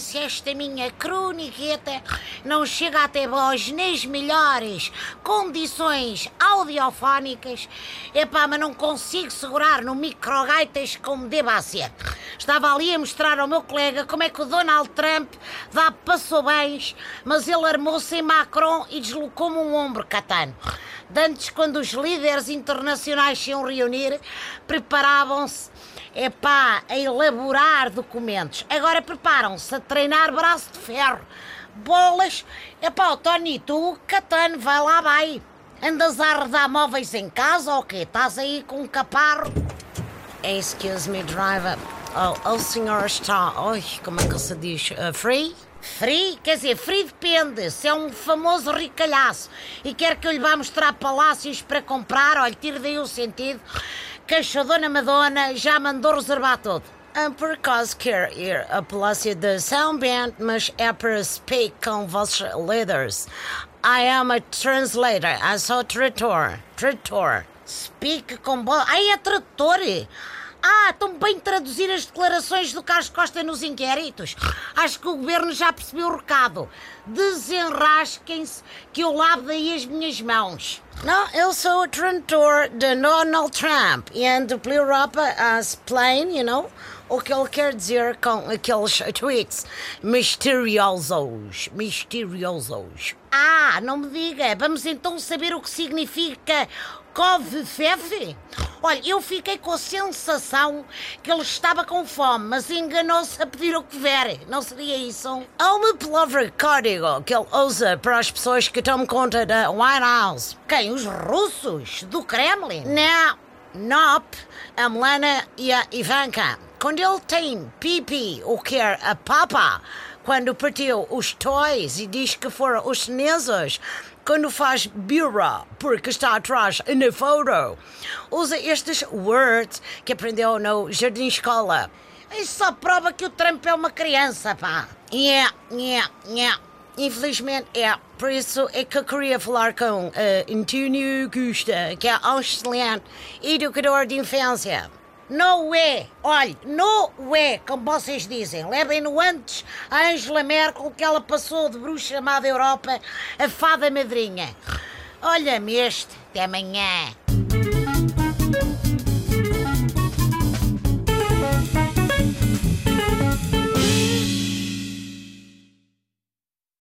se esta minha croniqueta não chega até vós nas melhores condições audiofónicas. Epá, mas não consigo segurar no microgaitas como deva ser. Estava ali a mostrar ao meu colega como é que o Donald Trump dá passou bens, mas ele armou-se em Macron e deslocou-me um ombro, Catano. Dantes, quando os líderes internacionais se iam reunir, preparavam-se epá, a elaborar documentos. Agora preparam-se a treinar braço de ferro. Bolas, epá, o Tony, tu, Catano, vai lá, vai. Andas a arredar móveis em casa ou quê? Estás aí com um caparro? Excuse me, driver. Oh, o senhor está. Ai, como é que se diz? Uh, free? Free? Quer dizer, free depende. Se é um famoso ricalhaço e quer que eu lhe vá mostrar palácios para comprar, olha, tire daí o sentido que a Madonna já mandou reservar tudo. Um, por acaso quer ir a Palácio de São Bento, mas é para speak com vossos líderes. I am a translator, I sou tradutor. Tradutor. Speak com... Ai, é tradutor! Ah, tão bem traduzir as declarações do Carlos Costa nos inquéritos. Acho que o governo já percebeu o recado. Desenrasquem-se que eu lavo daí as minhas mãos. Não, eu sou o tradutor de Donald Trump e ando pela Europa a explain, you know, o que ele quer dizer com aqueles tweets misteriosos. Misteriosos. Ah, não me diga. Vamos então saber o que significa couve-fefe? Olha, eu fiquei com a sensação que ele estava com fome, mas enganou-se a pedir o que vier. Não seria isso? Há uma palavra código que ele usa para as pessoas que tomam conta da White House. Quem? Os russos? Do Kremlin? Não. Nop, a Melana e a Ivanka. Quando ele tem pipi, o que é a papa, quando partiu os toys e diz que foram os chineses, quando faz birra, porque está atrás na foto, usa estes words que aprendeu no jardim escola. Isso só prova que o Trump é uma criança, pá. Yeah, yeah, yeah. Infelizmente é. Por isso é que eu queria falar com uh, António Gusta, que é excelente educador de infância. No é, olhe, no é, como vocês dizem. Levem-no antes a Angela Merkel, que ela passou de bruxa chamada Europa a fada madrinha. Olha-me este, até amanhã.